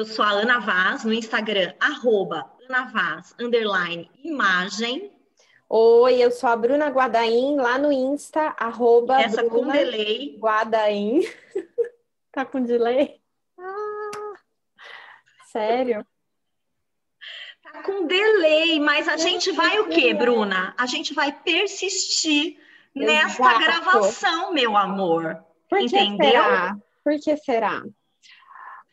Eu sou a Ana Vaz, no Instagram, arroba Ana Vaz, underline, imagem. Oi, eu sou a Bruna Guadaim, lá no Insta, arroba Essa Bruna com delay. Guadaim. tá com delay? Ah, sério? Tá com delay, mas a gente vai o quê, Bruna? A gente vai persistir nesta Exato. gravação, meu amor. Por que Entendeu? será? Por que será?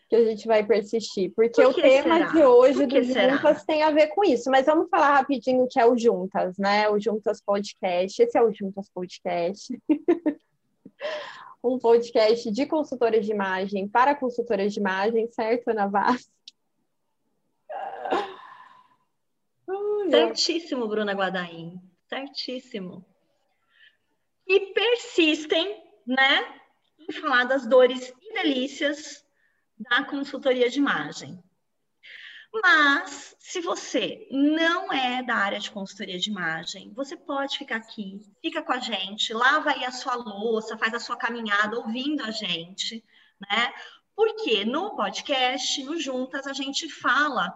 Que a gente vai persistir. Porque Por o tema será? de hoje do será? Juntas tem a ver com isso. Mas vamos falar rapidinho o que é o Juntas, né? O Juntas Podcast. Esse é o Juntas Podcast. um podcast de consultoras de imagem para consultoras de imagem, certo, Ana Vaz? Certíssimo, Bruna Guadaim. Certíssimo. E persistem, né, em falar das dores e delícias da consultoria de imagem. Mas, se você não é da área de consultoria de imagem, você pode ficar aqui, fica com a gente, lava aí a sua louça, faz a sua caminhada ouvindo a gente, né? Porque no podcast, no Juntas, a gente fala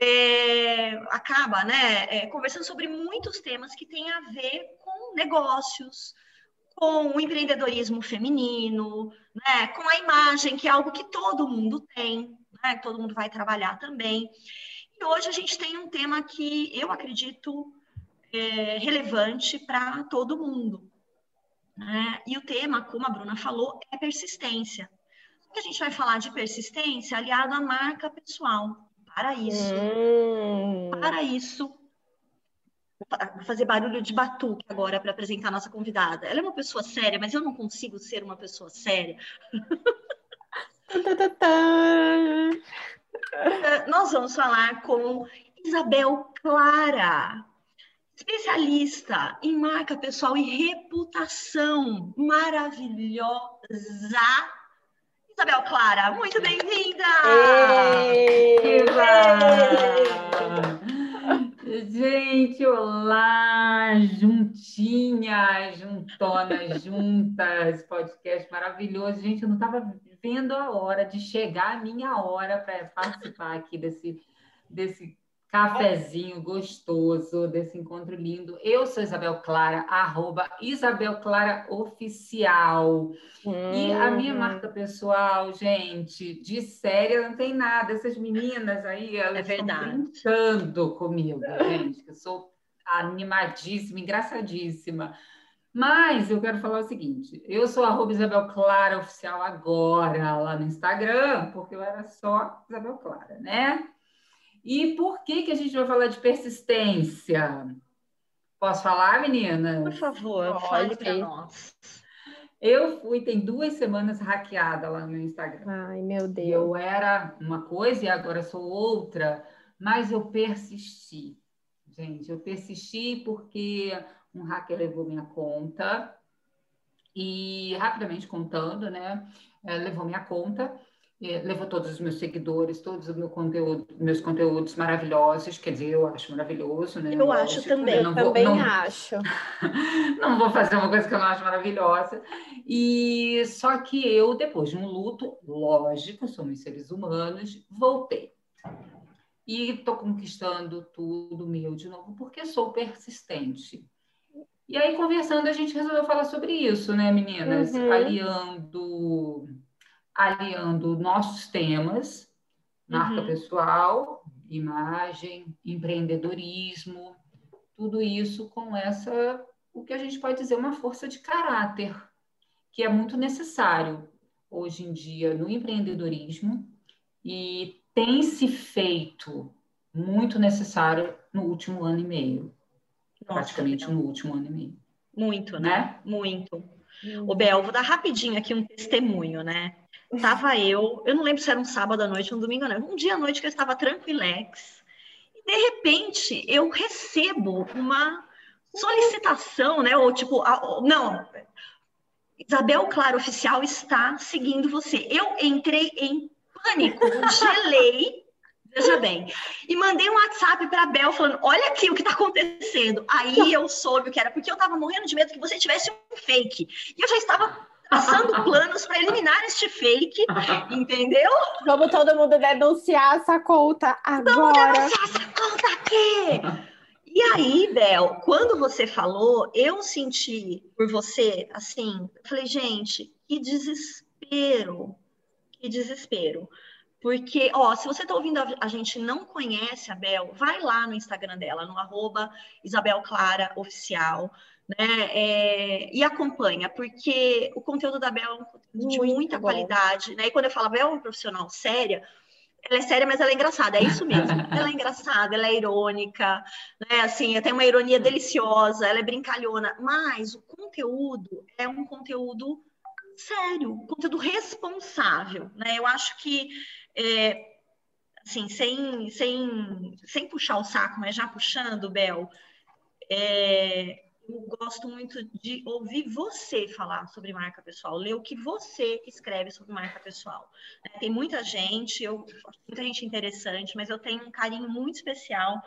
é, acaba né, é, conversando sobre muitos temas que têm a ver com negócios, com o empreendedorismo feminino, né, com a imagem, que é algo que todo mundo tem, né, todo mundo vai trabalhar também. E hoje a gente tem um tema que eu acredito é, relevante para todo mundo. Né? E o tema, como a Bruna falou, é persistência. A gente vai falar de persistência aliado à marca pessoal. Para isso, Hum, para isso, fazer barulho de batuque agora para apresentar a nossa convidada. Ela é uma pessoa séria, mas eu não consigo ser uma pessoa séria. Nós vamos falar com Isabel Clara, especialista em marca pessoal e reputação maravilhosa. Isabel Clara, muito bem-vinda! Ê! Gente, olá, juntinhas, juntonas, juntas, podcast maravilhoso. Gente, eu não estava vendo a hora de chegar a minha hora para participar aqui desse, desse cafezinho gostoso, desse encontro lindo. Eu sou Isabel Clara, arroba Isabel Clara Oficial. E a minha Hum. marca pessoal, gente, de séria não tem nada. Essas meninas aí, elas É estão brincando comigo, gente. Eu sou animadíssima, engraçadíssima. Mas eu quero falar o seguinte: eu sou arroba Isabel Clara Oficial agora lá no Instagram, porque eu era só Isabel Clara, né? E por que, que a gente vai falar de persistência? Posso falar, meninas? Por favor, Pode. fale para nós. Eu fui, tem duas semanas hackeada lá no meu Instagram. Ai, meu Deus. eu era uma coisa e agora sou outra, mas eu persisti. Gente, eu persisti porque um hacker levou minha conta e, rapidamente contando, né, eh, levou minha conta, levou todos os meus seguidores, todos os meu conteúdo, meus conteúdos maravilhosos, quer dizer, eu acho maravilhoso, né? Eu acho também, eu não vou- também não- acho. não vou fazer uma coisa que eu não acho maravilhosa. E só que eu, depois de um luto, lógico, somos seres humanos, voltei. E estou conquistando tudo meu de novo, porque sou persistente. E aí, conversando, a gente resolveu falar sobre isso, né, meninas? Uhum. Aliando, aliando nossos temas, marca Uhum. pessoal, imagem, empreendedorismo, tudo isso com essa, o que a gente pode dizer, uma força de caráter, que é muito necessário hoje em dia no empreendedorismo e tem se feito muito necessário no último ano e meio, Nossa, praticamente Bel, no último ano e meio, Muito, né? né? Muito. Ô, Bel, vou dar rapidinho aqui um testemunho, né? Tava eu, eu não lembro se era um sábado à noite, um domingo noite, um dia à noite que eu estava tranquilex, e de repente eu recebo uma solicitação, né? Ou tipo, não, Isabel Claro Oficial está seguindo você. Eu entrei em pânico, gelei, veja bem, e mandei um WhatsApp para a Bel falando: olha aqui o que está acontecendo. Aí eu soube o que era, porque eu estava morrendo de medo que você tivesse um fake. E eu já estava traçando planos para eliminar este fake, entendeu? Vamos todo mundo denunciar essa conta agora. Vamos denunciar essa conta aqui! E aí, Bel, quando você falou, eu senti por você, assim, falei, gente, que desespero, que desespero. Porque, ó, se você está ouvindo a, a, gente não conhece a Bel, vai lá no Instagram dela, no arroba Isabel Clara Oficial, né? É, e acompanha, porque o conteúdo da Bel é um conteúdo de muita bom. qualidade, né? E quando eu falo Bel é uma profissional séria, ela é séria, mas ela é engraçada, é isso mesmo. ela é engraçada, ela é irônica, né? Assim, tem uma ironia deliciosa, ela é brincalhona, mas o conteúdo é um conteúdo sério, um conteúdo responsável, né? Eu acho que é, assim, sem, sem, sem puxar o saco, mas já puxando, Bel, é, eu gosto muito de ouvir você falar sobre marca pessoal, ler o que você escreve sobre marca pessoal. É, tem muita gente, eu, muita gente interessante, mas eu tenho um carinho muito especial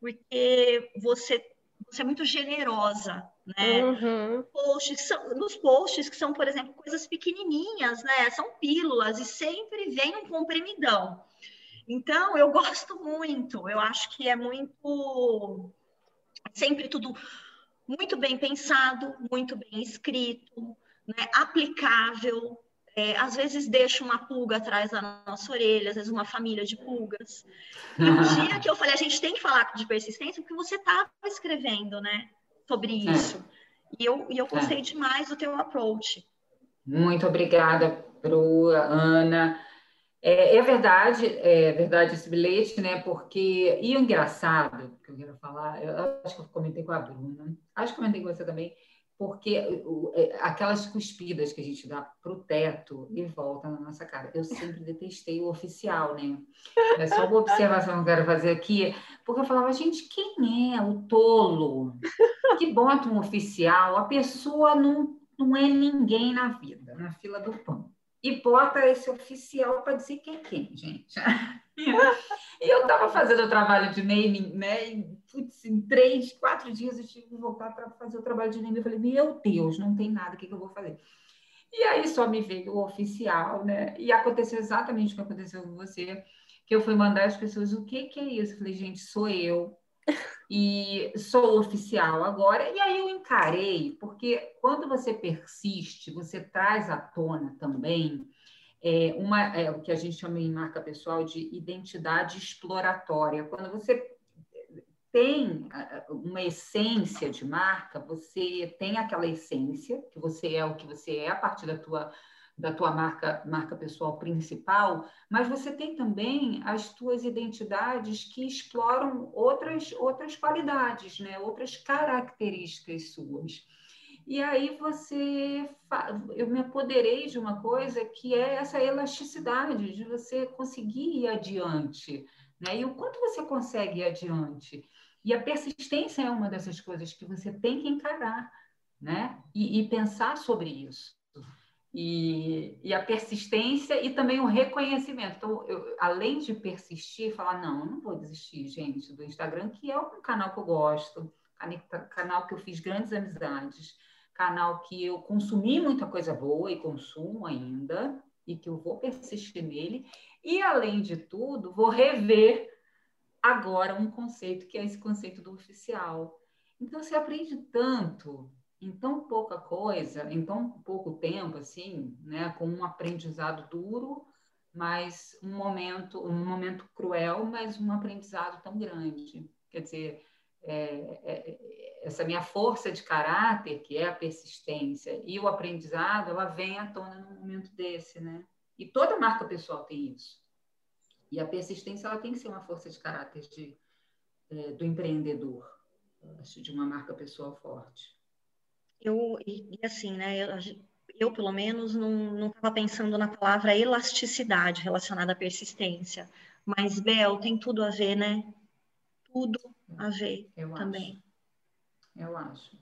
porque você, você é muito generosa, né? Uhum. Posts, são, nos posts que são, por exemplo, coisas pequenininhas, né? São pílulas e sempre vem um comprimidão. Então, eu gosto muito, eu acho que é muito sempre tudo muito bem pensado, muito bem escrito, né, aplicável. É, às vezes deixa uma pulga atrás da nossa orelha, às vezes uma família de pulgas. E um dia que eu falei, a gente tem que falar de persistência, porque você estava escrevendo, né, sobre é. isso. E eu, e eu gostei é. demais do teu approach. Muito obrigada, Bru, Ana. É, é, verdade, é verdade esse bilhete, né? Porque, e o engraçado que eu quero falar, eu acho que eu comentei com a Bruna, acho que comentei com você também, porque é, aquelas cuspidas que a gente dá pro teto e volta na nossa cara. Eu sempre detestei o oficial, né? É só uma observação que eu quero fazer aqui, porque eu falava, gente, quem é o tolo que bota um oficial? A pessoa não, não é ninguém na vida, na fila do pão e bota esse oficial para dizer quem é quem, gente. e eu estava fazendo o trabalho de naming, né? E, putz, em três, quatro dias eu tive que voltar para fazer o trabalho de naming. Eu falei, meu Deus, não tem nada, o que, que eu vou fazer? E aí só me veio o oficial, né? E aconteceu exatamente o que aconteceu com você, que eu fui mandar as pessoas, o que, que é isso? Eu falei, gente, sou eu e sou oficial agora. E aí eu encarei, porque quando você persiste, você traz à tona também é, uma, é, o que a gente chama em marca pessoal de identidade exploratória. Quando você tem uma essência de marca, você tem aquela essência, que você é o que você é a partir da tua da tua marca, marca pessoal principal, mas você tem também as tuas identidades que exploram outras, outras qualidades, né? outras características suas. E aí você, eu me apoderei de uma coisa que é essa elasticidade de você conseguir ir adiante, né? E o quanto você consegue ir adiante. E a persistência é uma dessas coisas que você tem que encarar, né? E, e pensar sobre isso e, e, a persistência e também o reconhecimento. Então, eu, além de persistir, falar, não, eu não vou desistir, gente, do Instagram, que é um canal que eu gosto, canal que eu fiz grandes amizades, canal que eu consumi muita coisa boa e consumo ainda, e que eu vou persistir nele. E, além de tudo, vou rever agora um conceito, que é esse conceito do oficial. Então, você aprende tanto em tão pouca coisa, em tão pouco tempo, assim, né, com um aprendizado duro, mas um momento, um momento cruel, mas um aprendizado tão grande. Quer dizer, é, é, essa minha força de caráter, que é a persistência, e o aprendizado, ela vem à tona num momento desse, né? E toda marca pessoal tem isso. E a persistência, ela tem que ser uma força de caráter de, é, do empreendedor, acho, de uma marca pessoal forte eu, e, assim, né, eu, eu, pelo menos não estava pensando na palavra elasticidade relacionada à persistência, mas Bel tem tudo a ver, né? Tudo a ver eu também. Acho. Eu acho.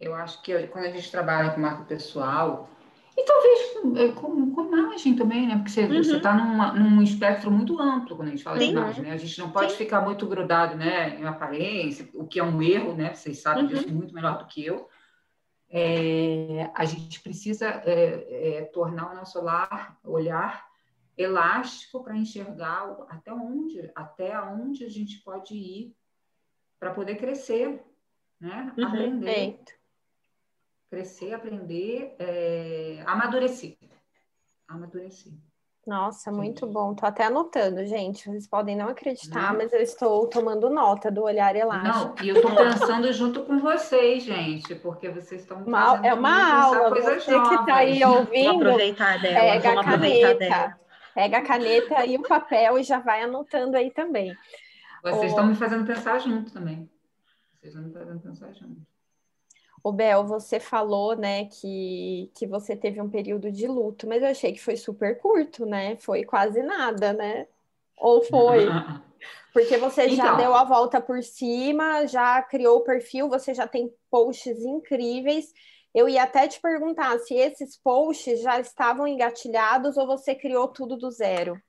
Eu acho que quando a gente trabalha com marca pessoal, e talvez com, com, com imagem também, né? Porque você está uhum. num espectro muito amplo quando a gente fala Sim. de imagem, né? A gente não pode Sim. ficar muito grudado né, em aparência, o que é um erro, né? Vocês sabem uhum. disso muito melhor do que eu é, a gente precisa é, é, tornar o nosso olhar, olhar elástico para enxergar até onde, até onde a gente pode ir para poder crescer, né? Uhum, aprender, crescer, aprender, é, amadurecer, amadurecer. Nossa, muito bom. Tô até anotando, gente. Vocês podem não acreditar, não. mas eu estou tomando nota do olhar elástico. Não, e eu estou pensando junto com vocês, gente, porque vocês estão uma, É uma aula. Você novas. que está aí ouvindo, vamos aproveitar dela, pega a caneta, pega a caneta e o papel e já vai anotando aí também. Vocês estão me fazendo pensar junto também. Vocês estão me fazendo pensar junto. O Bel, você falou, né, que, que você teve um período de luto, mas eu achei que foi super curto, né? Foi quase nada, né? Ou foi? Porque você já então, deu a volta por cima, já criou o perfil, você já tem posts incríveis. Eu ia até te perguntar se esses posts já estavam engatilhados ou você criou tudo do zero.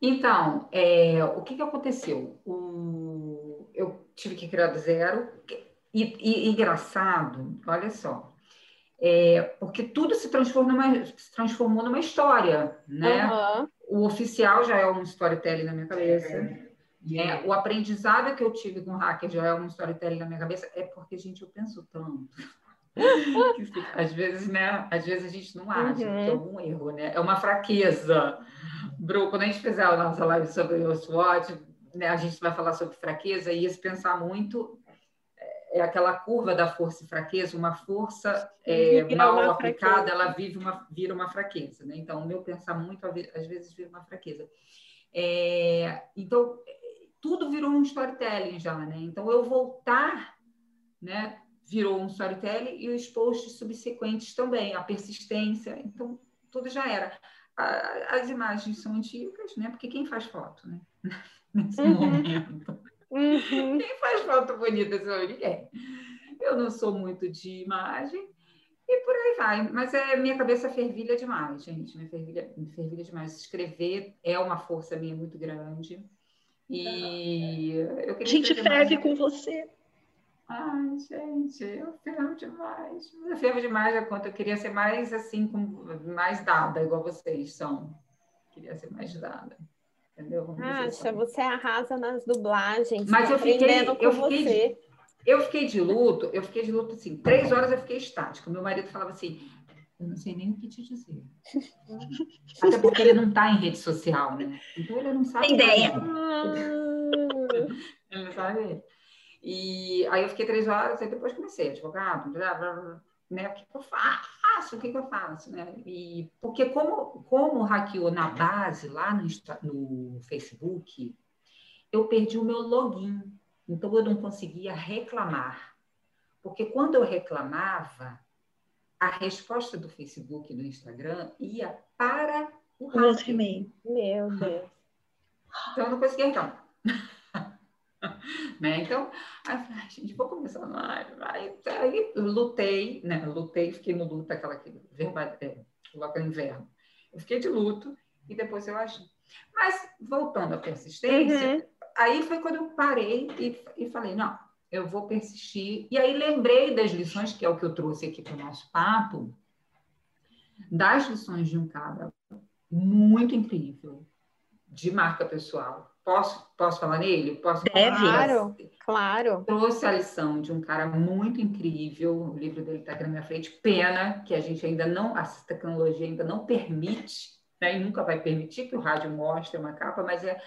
Então, é, o que, que aconteceu? O, eu tive que criar do zero. E, e engraçado, olha só, é, porque tudo se transformou numa, se transformou numa história, né? Uhum. O oficial já é um storytelling na minha cabeça. É, o aprendizado que eu tive com o hacker já é um storytelling na minha cabeça. É porque, gente, eu penso tanto. às vezes, né? Às vezes a gente não acha uhum. que é algum erro, né? É uma fraqueza. Bru, quando a gente fizer a nossa live sobre o SWOT, né, a gente vai falar sobre fraqueza e esse pensar muito é aquela curva da força e fraqueza, uma força é, mal uma aplicada, fraqueza. ela vive uma, vira uma fraqueza. Né? Então, o meu pensar muito, às vezes, vira uma fraqueza. É, então, tudo virou um storytelling já, né? Então, eu voltar, né, virou um storytelling e os posts subsequentes também, a persistência, então, tudo já era. as imagens são antigas, né? Porque quem faz foto, né? Nesse uhum. momento. Uhum. Quem faz foto bonita sou ninguém. Eu não sou muito de imagem e por aí vai. Mas é minha cabeça fervilha demais, gente. Me fervilha, me fervilha demais. Escrever é uma força minha muito grande. E eu queria. A gente ferve mais... com você. Ai, gente, eu fervo demais. Eu fervo demais a conta. Eu queria ser mais assim, mais dada, igual vocês são. Queria ser mais dada entendeu? Acha, assim. você arrasa nas dublagens. Mas tá eu fiquei, eu fiquei, de, eu fiquei de luto, eu fiquei de luto assim, três horas eu fiquei estática. Meu marido falava assim, eu não sei nem o que te dizer. Até porque ele não está em rede social, né? Então ele não sabe. Tem ideia. ele não sabe. E aí eu fiquei três horas, aí depois comecei, advogado, blá, blá, blá, né? O que, que eu faço? O que, que eu faço? Né? E, porque como, como hackeou na base, lá no, no Facebook, eu perdi o meu login. Então, eu não conseguia reclamar. Porque quando eu reclamava, a resposta do Facebook e do Instagram ia para o hacker. Meu Deus. Então, eu não conseguia reclamar. né? Então, aí eu falei, gente, vou começar a Aí, aí lutei, né? lutei, fiquei no luto, aquela que verba, é, coloca inverno. Eu fiquei de luto e depois eu agi. Mas, voltando à persistência, uhum. aí foi quando eu parei e, e falei, não, eu vou persistir. E aí lembrei das lições, que é o que eu trouxe aqui para o nosso papo, das lições de um cara muito incrível, de marca pessoal, Posso, posso falar nele? Posso Deve. Claro, claro. Trouxe a lição de um cara muito incrível, o livro dele está aqui na minha frente. Pena que a gente ainda não, a tecnologia ainda não permite, né, e nunca vai permitir que o rádio mostre uma capa, mas é,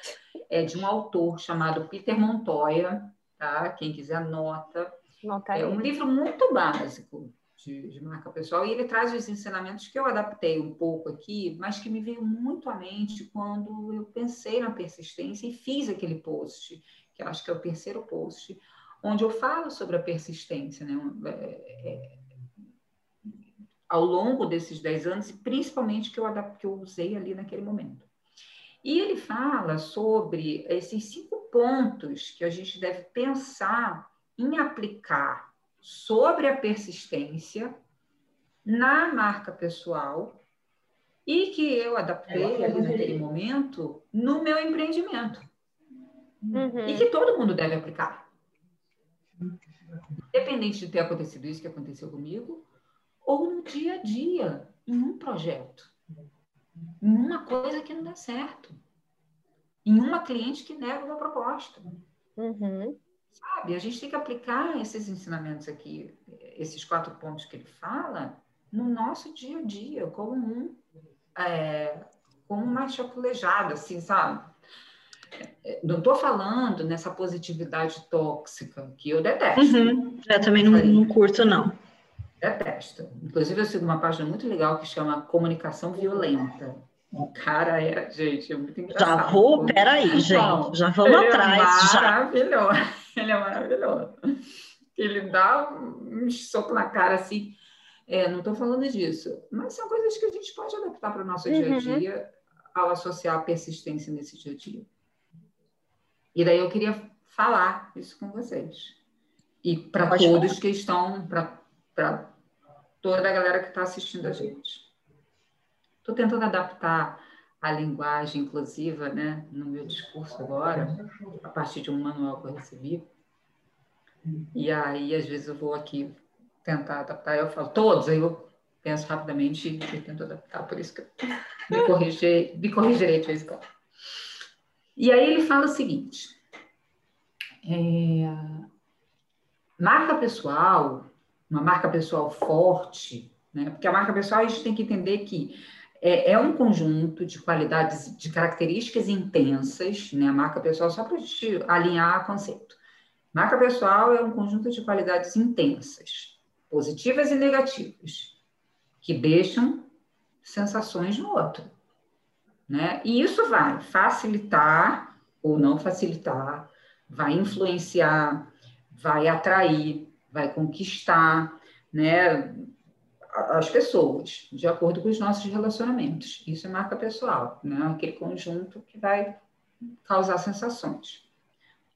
é de um autor chamado Peter Montoya, tá? Quem quiser anota. Nota é um livro muito básico, de, de, marca pessoal, e ele traz os ensinamentos que eu adaptei um pouco aqui, mas que me veio muito à mente quando eu pensei na persistência e fiz aquele post, que eu acho que é o terceiro post, onde eu falo sobre a persistência, né? É, é, ao longo desses dez anos, e principalmente que eu, que eu usei ali naquele momento. E ele fala sobre esses cinco pontos que a gente deve pensar em aplicar sobre a persistência na marca pessoal e que eu adaptei ali naquele momento no meu empreendimento. Uhum. E que todo mundo deve aplicar. Independente de ter acontecido isso que aconteceu comigo, ou no dia a dia, em um projeto, em uma coisa que não dá certo, em uma cliente que nega uma proposta. Uhum. Sabe? A gente tem que aplicar esses ensinamentos aqui, esses quatro pontos que ele fala, no nosso dia a dia, como um, é, como uma chapulejada, assim, sabe? Não estou falando nessa positividade tóxica, que eu detesto. Uhum. Eu também não, não curto, não. Detesto. Inclusive, eu sigo uma página muito legal que chama Comunicação Violenta. O cara é, gente, é muito engraçado. Já vou, peraí, gente, já vamos ele atrás. É maravilhoso, ele é maravilhoso. Ele dá um soco na cara assim. É, não estou falando disso, mas são coisas que a gente pode adaptar para o nosso uhum. dia a uhum. dia ao associar a persistência nesse dia a dia. E daí eu queria falar isso com vocês. E para todos falar. que estão, para toda a galera que está assistindo a gente. Estou tentando adaptar a linguagem inclusiva né, no meu discurso agora, a partir de um manual que eu recebi. E aí, às vezes, eu vou aqui tentar adaptar, eu falo todos, aí eu penso rapidamente e tento adaptar, por isso que eu me, corrigi, me corrigirei de vez em quando. E aí ele fala o seguinte: é, marca pessoal, uma marca pessoal forte, né? porque a marca pessoal a gente tem que entender que é, é um conjunto de qualidades, de características intensas, né? marca pessoal, só para a gente alinhar conceito. Marca pessoal é um conjunto de qualidades intensas, positivas e negativas, que deixam sensações no outro. Né? E isso vai facilitar ou não facilitar, vai influenciar, vai atrair, vai conquistar né, as pessoas, de acordo com os nossos relacionamentos. Isso é marca pessoal, né? aquele conjunto que vai causar sensações.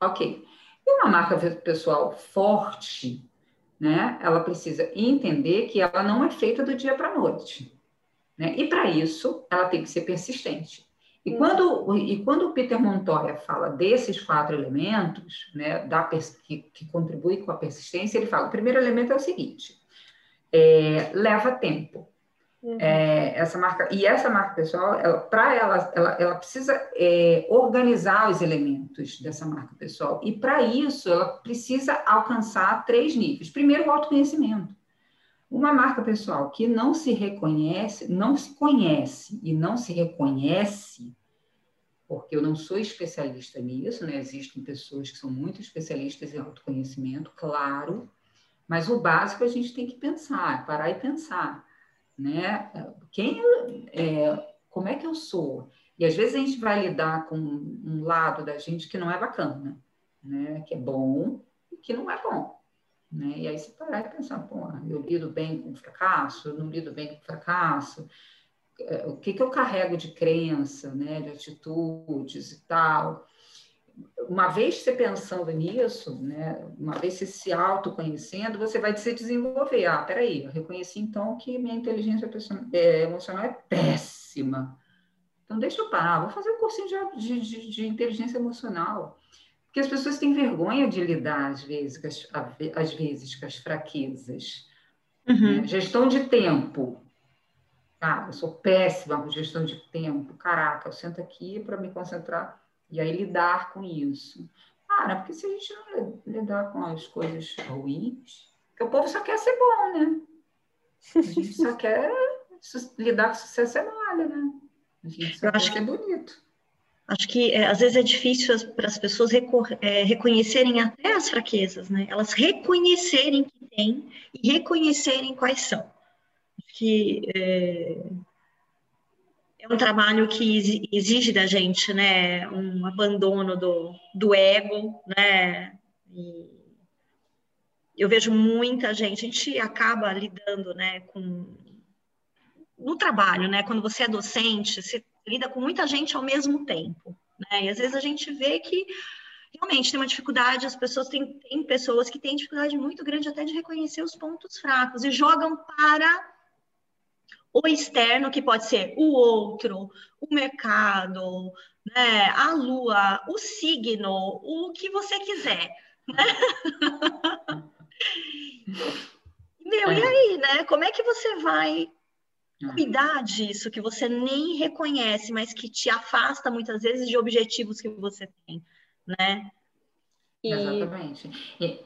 Ok. E uma marca pessoal forte, né? ela precisa entender que ela não é feita do dia para a noite. Né? E para isso, ela tem que ser persistente. E hum. quando, e quando o Peter Montoya fala desses quatro elementos, né, da, que, que contribuem com a persistência, ele fala: o primeiro elemento é o seguinte, é, leva tempo. Uhum. É, essa marca e essa marca pessoal, para ela, ela, ela precisa é, organizar os elementos dessa marca pessoal e para isso ela precisa alcançar três níveis. Primeiro, o autoconhecimento. Uma marca pessoal que não se reconhece, não se conhece e não se reconhece, porque eu não sou especialista nisso, né? Existem pessoas que são muito especialistas em autoconhecimento, claro, mas o básico a gente tem que pensar, parar e pensar, né? Quem, é, como é que eu sou? E às vezes a gente vai lidar com um lado da gente que não é bacana, né? Que é bom e que não é bom. Né? E aí você parar e pensar, pô, eu lido bem com fracasso, eu não lido bem com fracasso, é, o que, que eu carrego de crença, né, de atitudes e tal. Uma vez você pensando nisso, né, uma vez você se autoconhecendo, você vai se desenvolver. Ah, peraí, eu reconheci então que minha inteligência é, emocional é péssima. Então, deixa eu parar, vou fazer um cursinho de, de, de inteligência emocional. Porque as pessoas têm vergonha de lidar, às vezes, com as, às vezes, com as fraquezas. Uhum. Né? Gestão de tempo. Ah, eu sou péssima com gestão de tempo. Caraca, eu sento aqui para me concentrar e aí lidar com isso. Cara, porque se a gente não lidar com as coisas ruins, porque o povo só quer ser bom, né? A gente só quer lidar com sucesso é malha, né? A gente só eu quer acho ser bonito. Acho que é, às vezes é difícil para as pessoas é, reconhecerem até as fraquezas, né? Elas reconhecerem que têm e reconhecerem quais são. Acho que é, é um trabalho que exige da gente, né? Um abandono do, do ego, né? E eu vejo muita gente, a gente acaba lidando, né, com no trabalho, né? Quando você é docente, você lida com muita gente ao mesmo tempo, né? E às vezes a gente vê que realmente tem uma dificuldade, as pessoas têm, têm pessoas que têm dificuldade muito grande até de reconhecer os pontos fracos e jogam para o externo, que pode ser o outro, o mercado, né, a lua, o signo, o que você quiser, né? Meu, é. e aí, né? Como é que você vai é. cuidar disso que você nem reconhece, mas que te afasta muitas vezes de objetivos que você tem, né? E... Exatamente. E...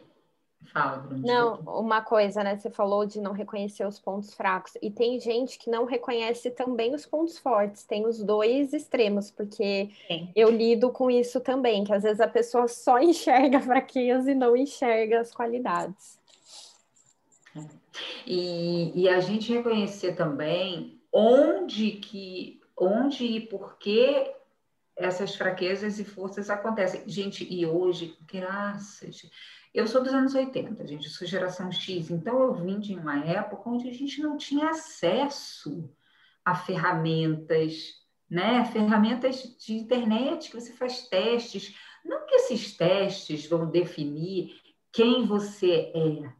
Fala, Bruno. Não, uma coisa, né? Você falou de não reconhecer os pontos fracos. E tem gente que não reconhece também os pontos fortes. Tem os dois extremos, porque Sim. eu lido com isso também, que às vezes a pessoa só enxerga fraquezas e não enxerga as qualidades. E, e a gente reconhecer também onde que, onde e por que essas fraquezas e forças acontecem. Gente, e hoje, graças eu sou dos anos 80, gente, eu sou geração X, então eu vim de uma época onde a gente não tinha acesso a ferramentas, né? Ferramentas de internet que você faz testes. Não que esses testes vão definir quem você é,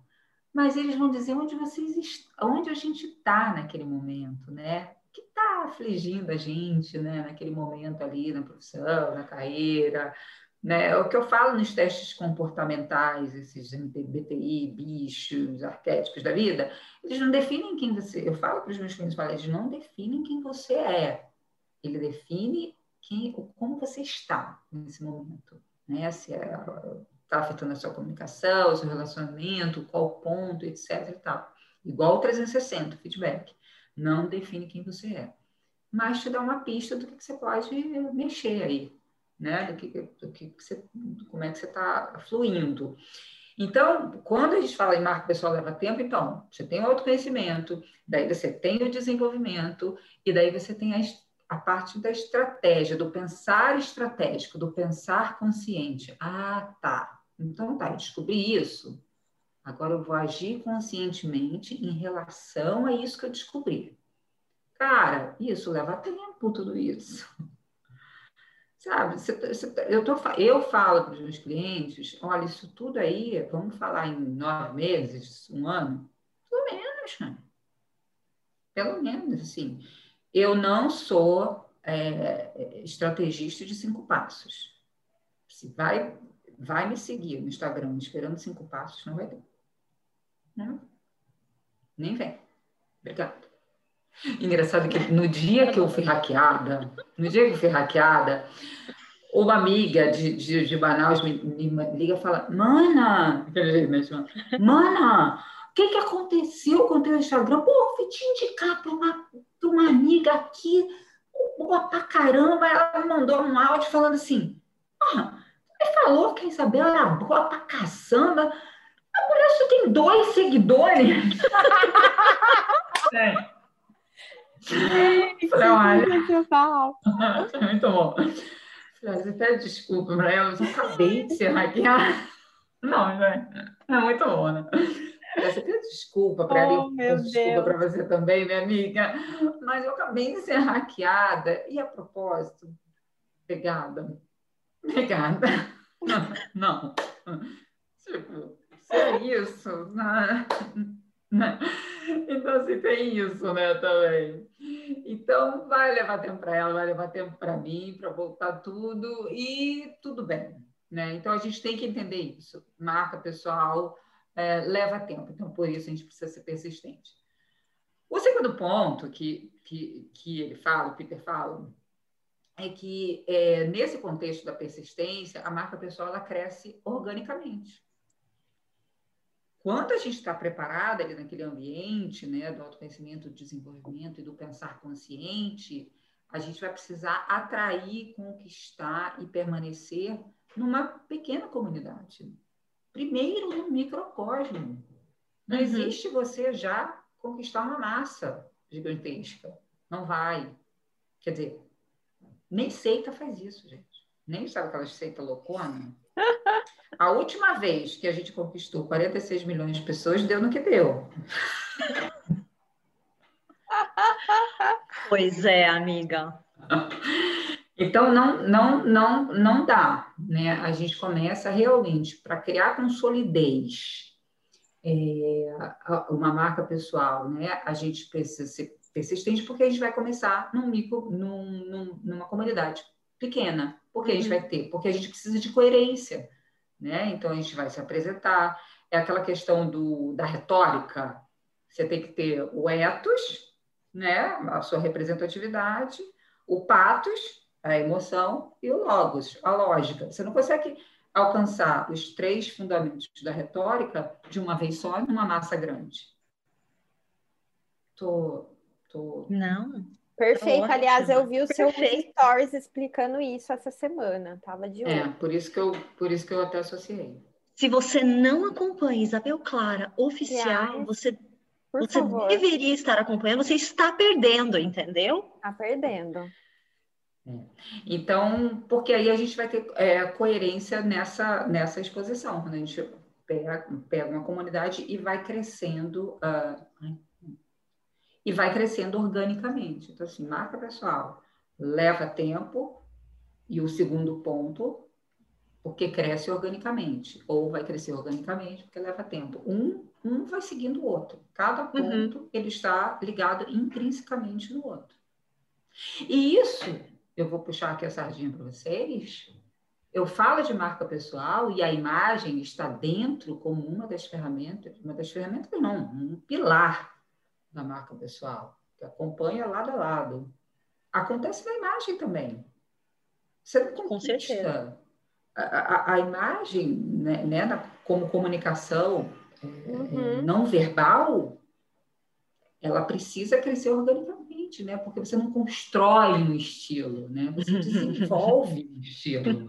mas eles vão dizer onde vocês onde a gente está naquele momento, né? O que está afligindo a gente, né? Naquele momento ali na profissão, na carreira, né? O que eu falo nos testes comportamentais, esses MBTI, bichos, arquétipos da vida, eles não definem quem você. Eu falo para os meus clientes, falo, eles não definem quem você é. Ele define quem, como você está nesse momento, né? Se está é, afetando a sua comunicação, o seu relacionamento, qual ponto, etc. E tal. Igual o 360, feedback. Não define quem você é. Mas te dá uma pista do que, que você pode mexer aí, né? Do que, do que você, como é que você está fluindo. Então, quando a gente fala em marca pessoal leva tempo, então, você tem o autoconhecimento, daí você tem o desenvolvimento, e daí você tem a, a parte da estratégia, do pensar estratégico, do pensar consciente. Ah, tá. Então, tá, eu descobri isso. Agora eu vou agir conscientemente em relação a isso que eu descobri. Cara, isso leva tempo, tudo isso. Sabe, tá, tá, eu, tô, eu falo para os meus clientes, olha, isso tudo aí, vamos falar em nove meses, um ano? Pelo menos, né? Pelo menos, assim. Eu não sou é, estrategista de cinco passos. Se vai, vai me seguir no Instagram esperando cinco passos, não vai ter. Não. Nem vem. Obrigada. Engraçado que no dia que eu fui hackeada, no dia que eu fui hackeada, uma amiga de, de, de Manaus me, me liga e fala, Mana, Mana, o que, que aconteceu com o teu Instagram? Pô, fui te indicar para uma, uma amiga aqui, boa pra caramba. Ela me mandou um áudio falando assim, ah, você falou que a Isabela era boa pra caçamba. A mulher só tem dois seguidores. é. Falei, olha. Muito bom. Falei, você pede desculpa eu acabei de ser hackeada. Não, né? É muito bom, né? Você pede desculpa para oh, desculpa para você também, minha amiga. Mas eu acabei de ser hackeada. E a propósito, pegada. Pegada. Não. Tipo, se é isso, né? Então, assim, tem isso, né, também. Então, vai levar tempo para ela, vai levar tempo para mim, para voltar tudo, e tudo bem, né? Então, a gente tem que entender isso. Marca pessoal é, leva tempo, então, por isso, a gente precisa ser persistente. O segundo ponto que, que, que ele fala, o Peter fala, é que é, nesse contexto da persistência, a marca pessoal ela cresce organicamente quando a gente está preparada ali naquele ambiente, né, do autoconhecimento, do desenvolvimento e do pensar consciente, a gente vai precisar atrair, conquistar e permanecer numa pequena comunidade. Primeiro no microcosmo. Não uhum. existe você já conquistar uma massa gigantesca. Não vai. Quer dizer, nem seita faz isso, gente. Nem sabe aquela seita loucona? A última vez que a gente conquistou 46 milhões de pessoas, deu no que deu. Pois é, amiga. Então não não não não dá, né? A gente começa realmente para criar com solidez é, uma marca pessoal, né? A gente precisa ser persistente porque a gente vai começar num micro, num, num, numa comunidade pequena. Por que a gente uhum. vai ter? Porque a gente precisa de coerência né? Então a gente vai se apresentar, é aquela questão do, da retórica. Você tem que ter o ethos, né, a sua representatividade, o patos, a emoção, e o logos, a lógica. Você não consegue alcançar os três fundamentos da retórica de uma vez só numa massa grande. Tô, tô... Não. Perfeito. Aliás, eu vi o seu stories explicando isso essa semana. Tava de olho. É, por isso que eu, por isso que eu até associei. Se você não acompanha Isabel Clara oficial, você por você favor. deveria estar acompanhando, você está perdendo, entendeu? Está perdendo. É. Então, porque aí a gente vai ter é, coerência nessa, nessa exposição, quando a gente pega, pega uma comunidade e vai crescendo, uh, e vai crescendo organicamente. Então, assim, marca pessoal, leva tempo, e o segundo ponto, porque cresce organicamente, ou vai crescer organicamente porque leva tempo. Um, um vai seguindo o outro. Cada uhum. ponto uhum. ele está ligado intrinsecamente no outro. E isso, eu vou puxar aqui a sardinha para vocês. Eu falo de marca pessoal e a imagem está dentro como uma das ferramentas, uma das ferramentas não, um pilar da marca pessoal, que acompanha lado a lado. Acontece na imagem também. Você não conquista, Com certeza a, a, imagem, né, né na, como comunicação é, é, uhum. não verbal, ela precisa crescer organicamente, né? Porque você não constrói um estilo, né? Você desenvolve um estilo.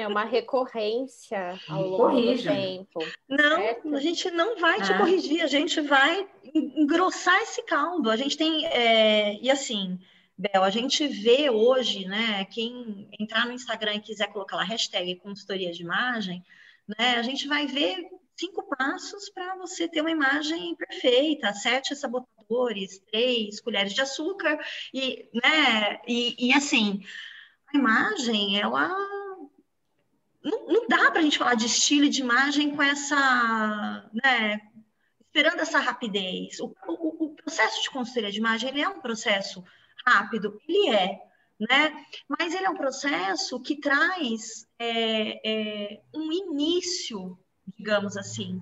É uma recorrência ao longo Corrija. do tempo. Não, certo? a gente não vai te ah. corrigir, a gente vai engrossar esse caldo. A gente tem, é, e assim, Bel, a gente vê hoje, né, quem entrar no Instagram e quiser colocar lá hashtag consultoria de imagem, né, a gente vai ver cinco passos para você ter uma imagem perfeita, sete sabotadores, três colheres de açúcar, e, né, e, e assim, a imagem, ela não, não dá para a gente falar de estilo e de imagem com essa, né, esperando essa rapidez. O, o, o processo de consultoria de imagem, ele é um processo rápido? Ele é, né? Mas ele é um processo que traz é, é, um início, digamos assim.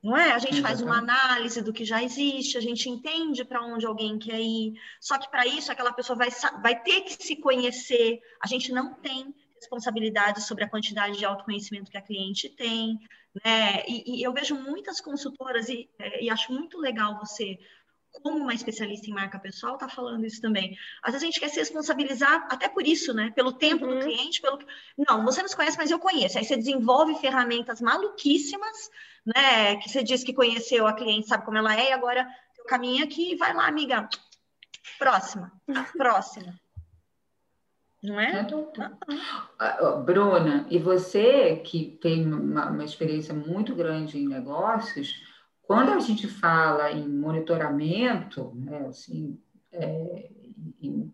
Não é? A gente faz uma análise do que já existe, a gente entende para onde alguém quer ir. Só que para isso aquela pessoa vai, vai ter que se conhecer. A gente não tem responsabilidade sobre a quantidade de autoconhecimento que a cliente tem, né? E, e eu vejo muitas consultoras e, é, e acho muito legal você como uma especialista em marca pessoal, está falando isso também. Às vezes a gente quer se responsabilizar, até por isso, né? Pelo tempo uhum. do cliente, pelo. Não, você não conhece, mas eu conheço. Aí você desenvolve ferramentas maluquíssimas, né? Que você diz que conheceu a cliente, sabe como ela é, e agora o caminho aqui, vai lá, amiga. Próxima, próxima. Não é? é Bruna, e você que tem uma, uma experiência muito grande em negócios, quando a gente fala em monitoramento, né, assim, é, em,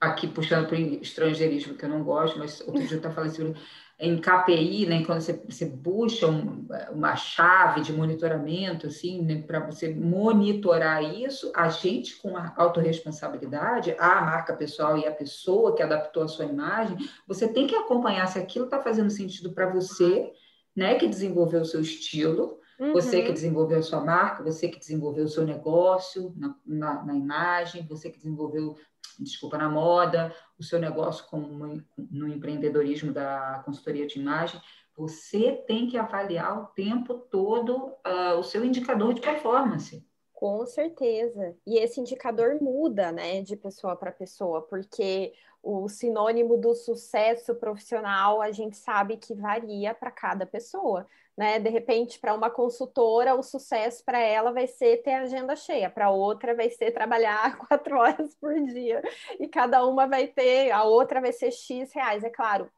aqui puxando para o estrangeirismo, que eu não gosto, mas outro dia eu estava falando sobre em KPI, né, quando você, você busca um, uma chave de monitoramento, assim, né, para você monitorar isso, a gente com a autorresponsabilidade, a marca pessoal e a pessoa que adaptou a sua imagem, você tem que acompanhar se aquilo está fazendo sentido para você, né, que desenvolveu o seu estilo, uhum. você que uhum. desenvolveu a sua marca, você que desenvolveu o seu negócio na, na, na, imagem, você que desenvolveu, desculpa, na moda, o seu negócio como no empreendedorismo da consultoria de imagem, você tem que avaliar o tempo todo uh, o seu indicador de performance. Com certeza. E esse indicador muda, né, de pessoa para pessoa, porque o sinônimo do sucesso profissional a gente sabe que varia para cada pessoa, né? De repente, para uma consultora, o sucesso para ela vai ser ter agenda cheia, para outra vai ser trabalhar quatro horas por dia, e cada uma vai ter, a outra vai ser X reais, é claro,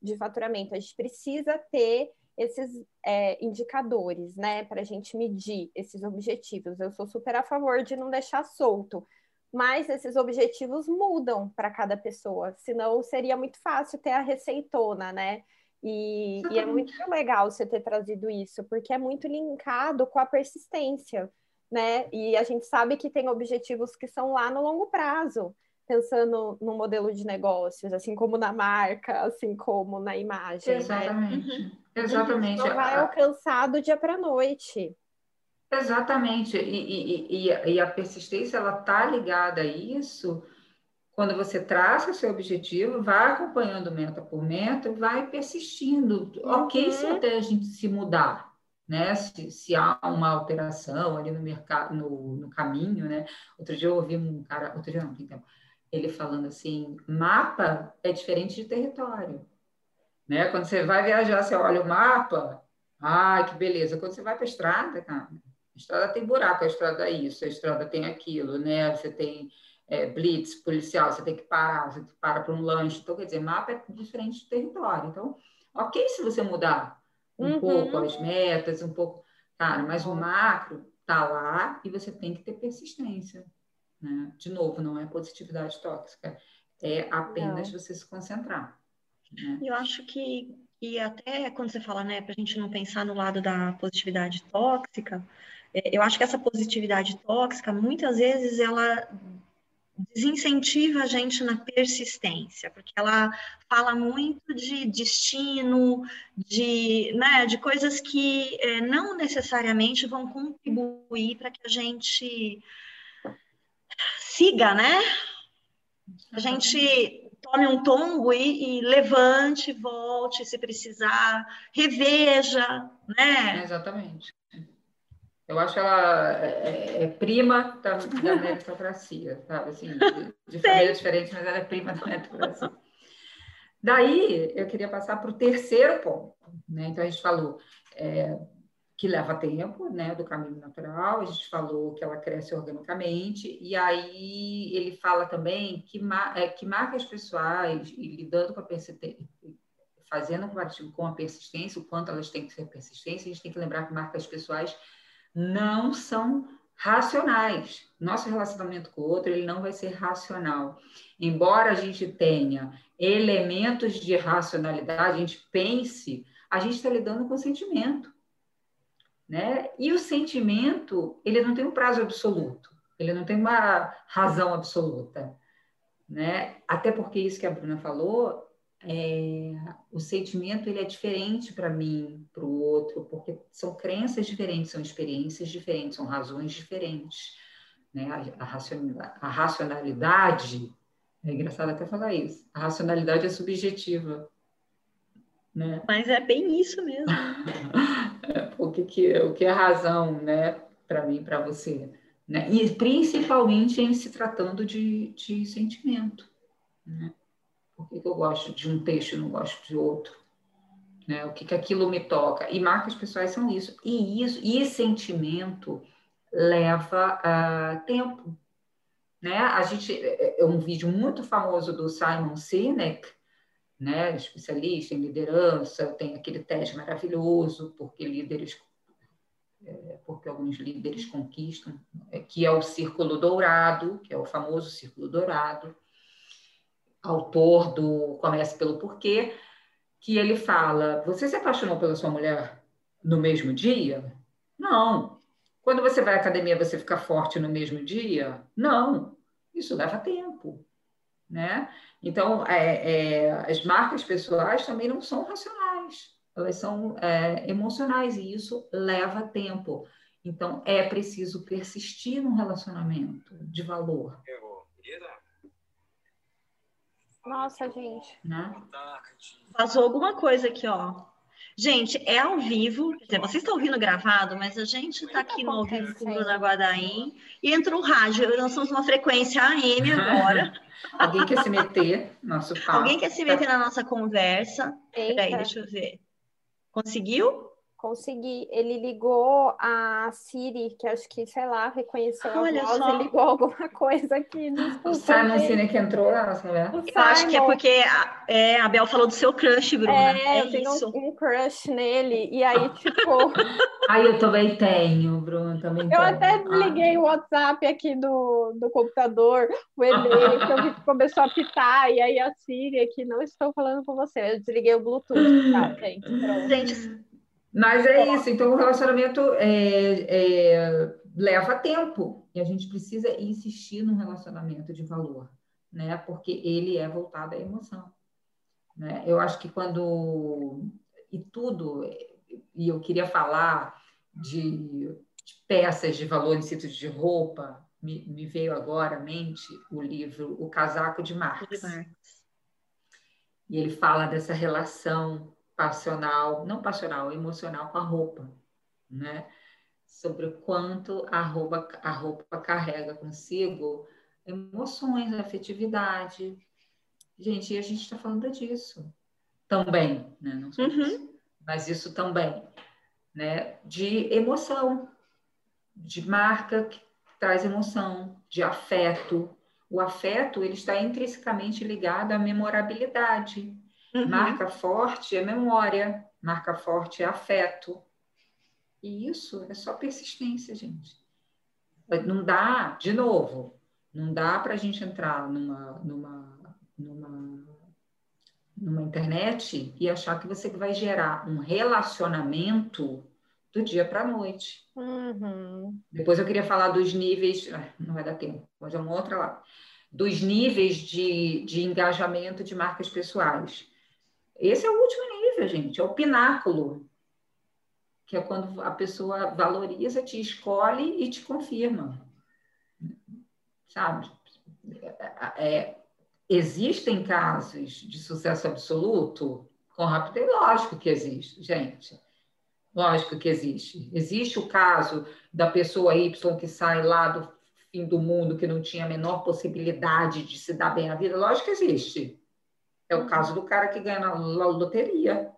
de faturamento. A gente precisa ter esses é, indicadores, né, para a gente medir esses objetivos. Eu sou super a favor de não deixar solto mas esses objetivos mudam para cada pessoa, senão seria muito fácil ter a receitona, né? E, e, é muito legal você ter trazido isso, porque é muito linkado com a persistência, né? E a gente sabe que tem objetivos que são lá no longo prazo. pensando no modelo de negócios, assim como na marca, assim como na imagem. Exatamente. Né? Uhum. Exatamente. Não vai alcançar do dia para a noite. Exatamente. E, e, e, e a persistência ela está ligada a isso quando você traça seu objetivo, vai acompanhando meta por meta, vai persistindo. Uhum. Ok se até a gente se mudar, né? Se, se há uma alteração ali no mercado, no, no, caminho, né? Outro dia eu ouvi um cara, outro dia não, tempo, ele falando assim, mapa é diferente de território. Né? Quando você vai viajar, você olha o mapa, ai, que beleza. Quando você vai para a estrada, cara, a estrada tem buraco, a estrada é isso, a estrada tem aquilo, né? Você tem é, blitz policial, você tem que parar, você para para um lanche. Então, quer dizer, mapa é diferente de território. Então, ok se você mudar um uhum. pouco as metas, um pouco. Cara, mas o macro tá lá e você tem que ter persistência. Né? De novo, não é positividade tóxica, é apenas não. você se concentrar. Né? Eu acho que, e até quando você fala, né, para a gente não pensar no lado da positividade tóxica, é, eu acho que essa positividade tóxica, muitas vezes, ela desincentiva a gente na persistência, porque ela fala muito de destino, de, né, de coisas que é, não necessariamente vão contribuir para que a gente siga, né? A gente tome um tombo e, e levante, volte, se precisar, reveja, né? exatamente. Eu acho ela é, é, é prima da, da meritocracia, sabe? Assim, de, de família diferente, mas ela é prima da meritocracia. Daí, eu queria passar para o terceiro ponto. Né? Então, a gente falou é, que leva tempo, né, do caminho natural, a gente falou que ela cresce organicamente, e aí ele fala também que, é, que marcas pessoais, e lidando com a persistência, fazendo comparativo com a persistência, o quanto elas têm que ser persistência, a gente tem que lembrar que marcas pessoais não são racionais. Nosso relacionamento com o outro, ele não vai ser racional. Embora a gente tenha elementos de racionalidade, a gente pense, a gente está lidando com sentimento. Né? E o sentimento, ele não tem um prazo absoluto, ele não tem uma razão absoluta. Né? Até porque isso que a Bruna falou, é, o sentimento ele é diferente para mim, para o outro, porque são crenças diferentes, são experiências diferentes, são razões diferentes. Né? A, a, a racionalidade, é engraçado até falar isso, a racionalidade é subjetiva. Né? Mas é bem isso mesmo. o, que, que, o que é razão né? para mim, para você? Né? E principalmente em se tratando de, de sentimento. Né? Por que, que eu gosto de um texto e não gosto de outro? Né? O que, que aquilo me toca? E marcas pessoais são isso. E isso e sentimento leva uh, tempo. Né? A gente é, é um vídeo muito famoso do Simon Sinek, né? especialista em liderança, tem aquele teste maravilhoso, porque líderes é, porque alguns líderes conquistam, é, que é o círculo dourado, que é o famoso círculo dourado, autor do Comece pelo Porquê, que ele fala: Você se apaixonou pela sua mulher no mesmo dia? Não. Quando você vai à academia, você fica forte no mesmo dia? Não. Isso leva tempo. Né? Então, é, é, as marcas pessoais também não são racionais, elas são é, emocionais e isso leva tempo. Então, é preciso persistir num relacionamento de valor. Nossa, gente. Né? Vazou alguma coisa aqui, ó. Gente, é ao vivo, quer dizer, vocês estão ouvindo gravado, mas a gente está aqui no ao vivo com o Bruna Guadaim e entra o rádio. Nós estamos numa frequência AM agora. Alguém quer se meter no nosso papo? Alguém quer se meter na nossa conversa? Eita. Peraí, deixa eu ver. Conseguiu? Consegui. Ele ligou a Siri, que acho que, sei lá, reconheceu Olha a voz só. e ligou alguma coisa aqui. o Simon Sinek entrou na nossa Eu acho que é porque a, é, a Bel falou do seu crush, Bruna. É, é eu tenho um, um, crush nele. E aí, tipo... Aí eu também tenho, Bruno, também Eu tenho. até liguei o WhatsApp aqui do, do computador, o e-mail, que eu vi que começou a pitar. E aí a Siri aqui, não estou falando com você. Eu desliguei o Bluetooth, tá, gente? Pronto. Gente mas é isso, então o relacionamento é, é, leva tempo e a gente precisa insistir num relacionamento de valor. né? Porque ele é voltado à emoção. Né? Eu acho que quando e tudo e eu queria falar de, de peças de valor em sítios de roupa, me, me, veio agora à mente o livro O Casaco de Marx. De Marx. E ele fala dessa relação passional, não passional, emocional com a roupa, né? Sobre o quanto a roupa, a roupa carrega consigo emoções, afetividade. Gente, e a gente está falando disso também, né? Não só uhum. isso, mas isso também, né? De emoção, de marca que traz emoção, de afeto. O afeto ele está intrinsecamente ligado à memorabilidade. Uhum. Marca forte é memória, marca forte é afeto. E isso é só persistência, gente. Não dá, de novo, não dá para a gente entrar numa, numa, numa, numa internet e achar que você vai gerar um relacionamento do dia para a noite. Uhum. Depois eu queria falar dos níveis, ah, não vai dar tempo, mas é uma outra lá, dos níveis de, de engajamento de marcas pessoais. Esse é o último nível, gente, é o pináculo, que é quando a pessoa valoriza, te escolhe e te confirma sabe? É, existem casos de sucesso absoluto com rapidez? Lógico que existe, gente. Lógico que existe. Existe o caso da pessoa Y que sai lá do fim do mundo, que não tinha a menor possibilidade de se dar bem na vida? Lógico que existe. É o caso do cara que ganha na loteria.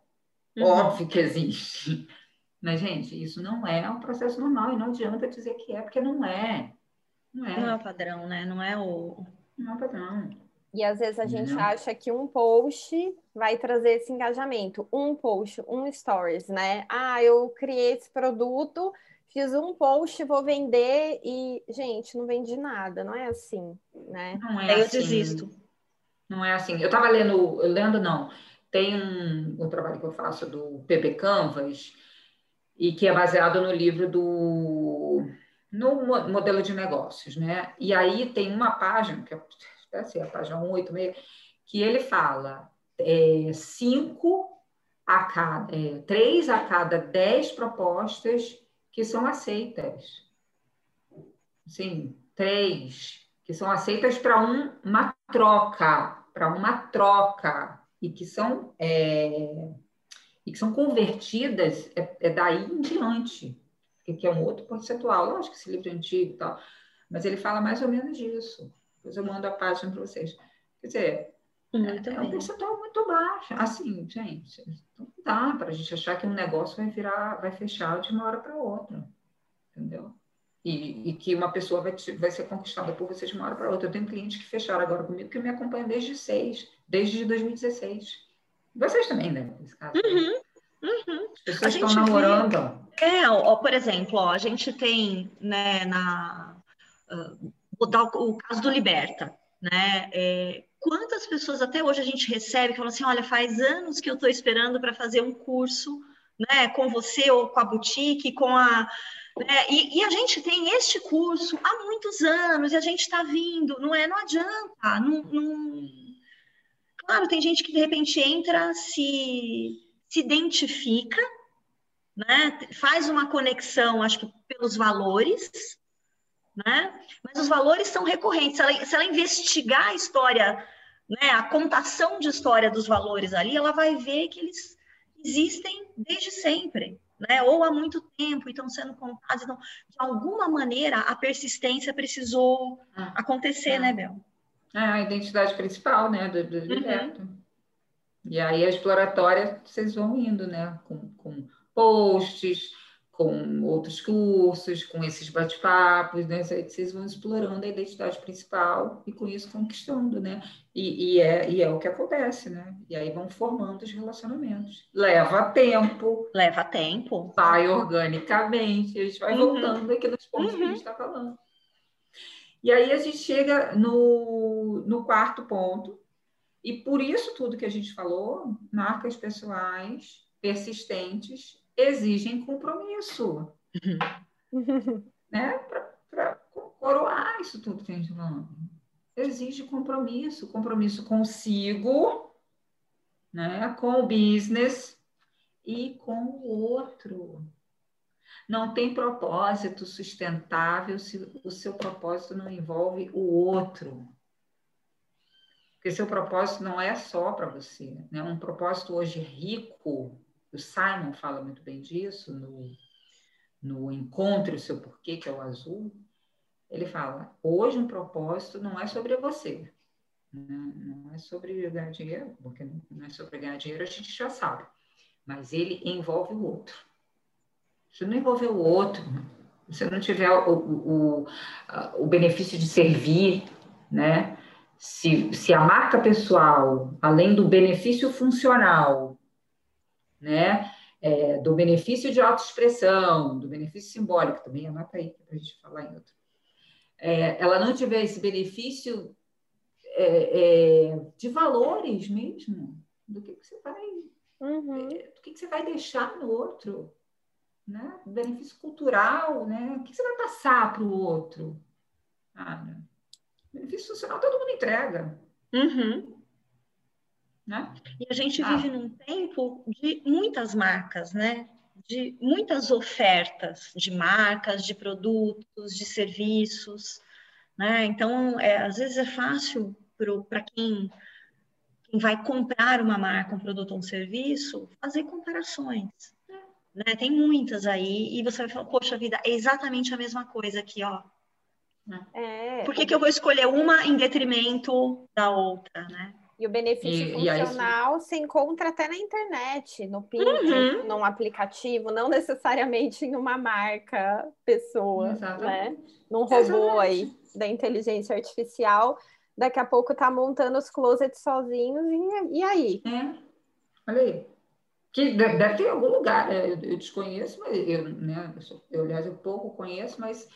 Uhum. Óbvio que existe. Mas, gente, isso não é um processo normal e não adianta dizer que é, porque não é. Não é. Não é o padrão, né? Não é o. Não é o padrão. E às vezes a gente não. acha que um post vai trazer esse engajamento. Um post, um stories, né? Ah, eu criei esse produto, fiz um post, vou vender e, gente, não vende nada. Não é assim, né? Não é Aí assim. eu desisto. Não é assim. Eu estava lendo, lendo não. Tem um, um trabalho que eu faço do PB Canvas e que é baseado no livro do no modelo de negócios, né? E aí tem uma página, que é assim, a página 186, que ele fala é, cinco a cada, é, três a cada dez propostas que são aceitas. Sim, três que são aceitas para um, uma troca, para uma troca, e que são, é, e que são convertidas é, é daí em diante que é um outro percentual. Lógico que esse livro é antigo e tal, mas ele fala mais ou menos disso. Depois eu mando a página para vocês. Quer dizer, muito é, é um percentual muito baixo. Assim, gente, não dá para a gente achar que um negócio vai virar, vai fechar de uma hora para outra. Entendeu? E, e, que uma pessoa vai, te, vai ser conquistada por você de uma hora para outra. Eu tenho clientes que fecharam agora comigo que me acompanham desde seis, desde 2016. Vocês também, né? Nesse caso. Uhum. Uhum. As pessoas estão namorando. Vê, é, ó, por exemplo, ó, a gente tem, né, na. Uh, vou dar o, o, caso do Liberta, né? É, quantas pessoas até hoje a gente recebe que falam assim: olha, faz anos que eu estou esperando para fazer um curso, né, com você ou com a boutique, com a. Né, e, e, a gente tem este curso há muitos anos e a gente está vindo, não é? Não adianta, não, não... Claro, tem gente que de repente entra, se se identifica, né? faz uma conexão, acho que pelos valores, né? mas os valores são recorrentes. Se ela, se ela investigar a história, né? a contação de história dos valores ali, ela vai ver que eles existem desde sempre. Né? Ou há muito tempo e estão sendo contados. Então, de alguma maneira, a persistência precisou ah, acontecer, né, Bel? É a identidade principal, né, do, do uhum. E aí a exploratória vocês vão indo, né? Com, com posts, com outros cursos, com esses bate-papos, né? Vocês vão explorando a identidade principal e com isso conquistando, né? E, e, é, e é o que acontece, né? E aí vão formando os relacionamentos. Leva tempo. Leva tempo. Vai organicamente. A gente vai uhum. voltando aqui nos pontos uhum. que a gente está falando. E aí a gente chega no, no quarto ponto, e por isso tudo que a gente falou, marcas pessoais persistentes exigem compromisso. né? Para coroar isso tudo que a gente está falando. exige compromisso, compromisso consigo, né, com o business e com o outro. Não tem propósito sustentável se o seu propósito não envolve o outro. Porque seu propósito não é só para você, né? Um propósito hoje rico, o Simon fala muito bem disso no, no Encontre o Seu Porquê, que é o azul. Ele fala, hoje um propósito não é sobre você, né? não é sobre ganhar dinheiro, porque não é sobre ganhar dinheiro, a gente já sabe, mas ele envolve o outro. Se não envolver o outro, se não tiver o, o, o benefício de servir, né? Se, se a marca pessoal, além do benefício funcional, né? É, do benefício de autoexpressão, do benefício simbólico, também anota aí para a gente falar em outro. É, ela não tiver esse benefício é, é de valores mesmo, do que, que você vai, uhum. É, do que, que você vai deixar no outro, né? Benefício cultural, né? O que você vai passar para o outro? Ah? Benefício social todo mundo entrega. Uhum. Né? E a gente ah. vive num tempo de muitas marcas, né? De muitas ofertas de marcas, de produtos, de serviços, né? Então, é, às vezes é fácil para quem, quem vai comprar uma marca, um produto ou um serviço, fazer comparações. Né? Tem muitas aí, e você vai falar, poxa vida, é exatamente a mesma coisa aqui, ó. É. Por que, que eu vou escolher uma em detrimento da outra, né? E o benefício e, funcional e se encontra até na internet, no Pinterest, uhum. num aplicativo, não necessariamente em uma marca, pessoa, né? Exatamente. né? Num robô Exatamente. aí da inteligência artificial. Daqui a pouco tá montando os closets sozinhos e, e aí? É. Olha aí. Que deve ter em algum lugar, né? eu, eu desconheço, mas eu, né, eu, aliás, eu pouco conheço, mas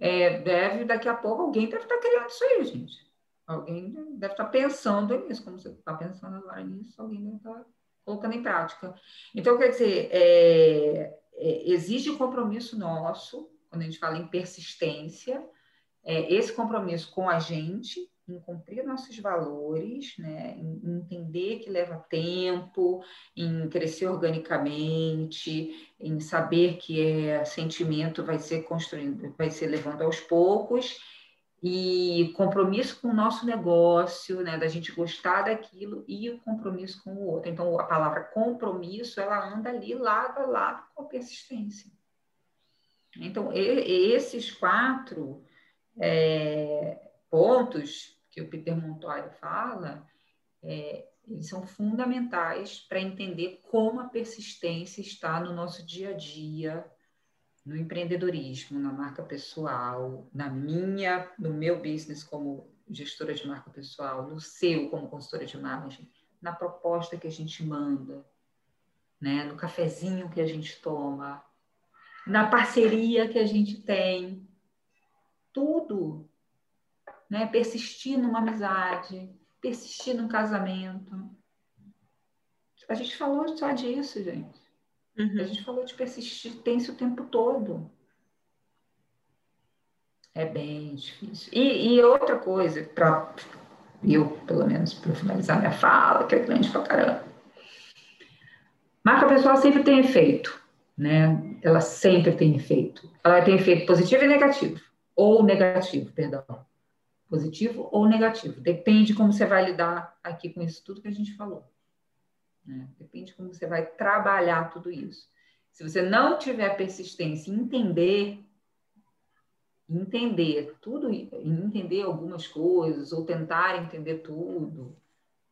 é, deve, daqui a pouco, alguém deve estar criando isso aí, gente. Alguém deve estar pensando nisso, como você está pensando agora nisso, alguém deve estar colocando em prática. Então, quer dizer, é, é, exige compromisso nosso, quando a gente fala em persistência, é, esse compromisso com a gente, em cumprir nossos valores, né? em entender que leva tempo, em crescer organicamente, em saber que é sentimento vai ser construindo, vai ser levando aos poucos, e compromisso com o nosso negócio, né, da gente gostar daquilo e o compromisso com o outro. Então, a palavra compromisso, ela anda ali lado a lado com a persistência. Então, e, esses quatro é, pontos que o Peter Montoya fala, é, eles são fundamentais para entender como a persistência está no nosso dia a dia, no empreendedorismo, na marca pessoal, na minha, no meu business como gestora de marca pessoal, no seu como consultora de imagem, na proposta que a gente manda, né, no cafezinho que a gente toma, na parceria que a gente tem, tudo né? Persistir numa amizade, persistir num casamento. A gente falou só disso, gente. Uhum. A gente falou de persistência o tempo todo. É bem difícil. E, e outra coisa, para eu, pelo menos, para finalizar minha fala, que é grande pra caramba. Marca pessoal sempre tem efeito, né? Ela sempre tem efeito. Ela tem efeito positivo e negativo. Ou negativo, perdão positivo ou negativo. Depende como você vai lidar aqui com isso tudo que a gente falou. Né? Depende como você vai trabalhar tudo isso. Se você não tiver persistência entender, entender tudo, entender algumas coisas, ou tentar entender tudo,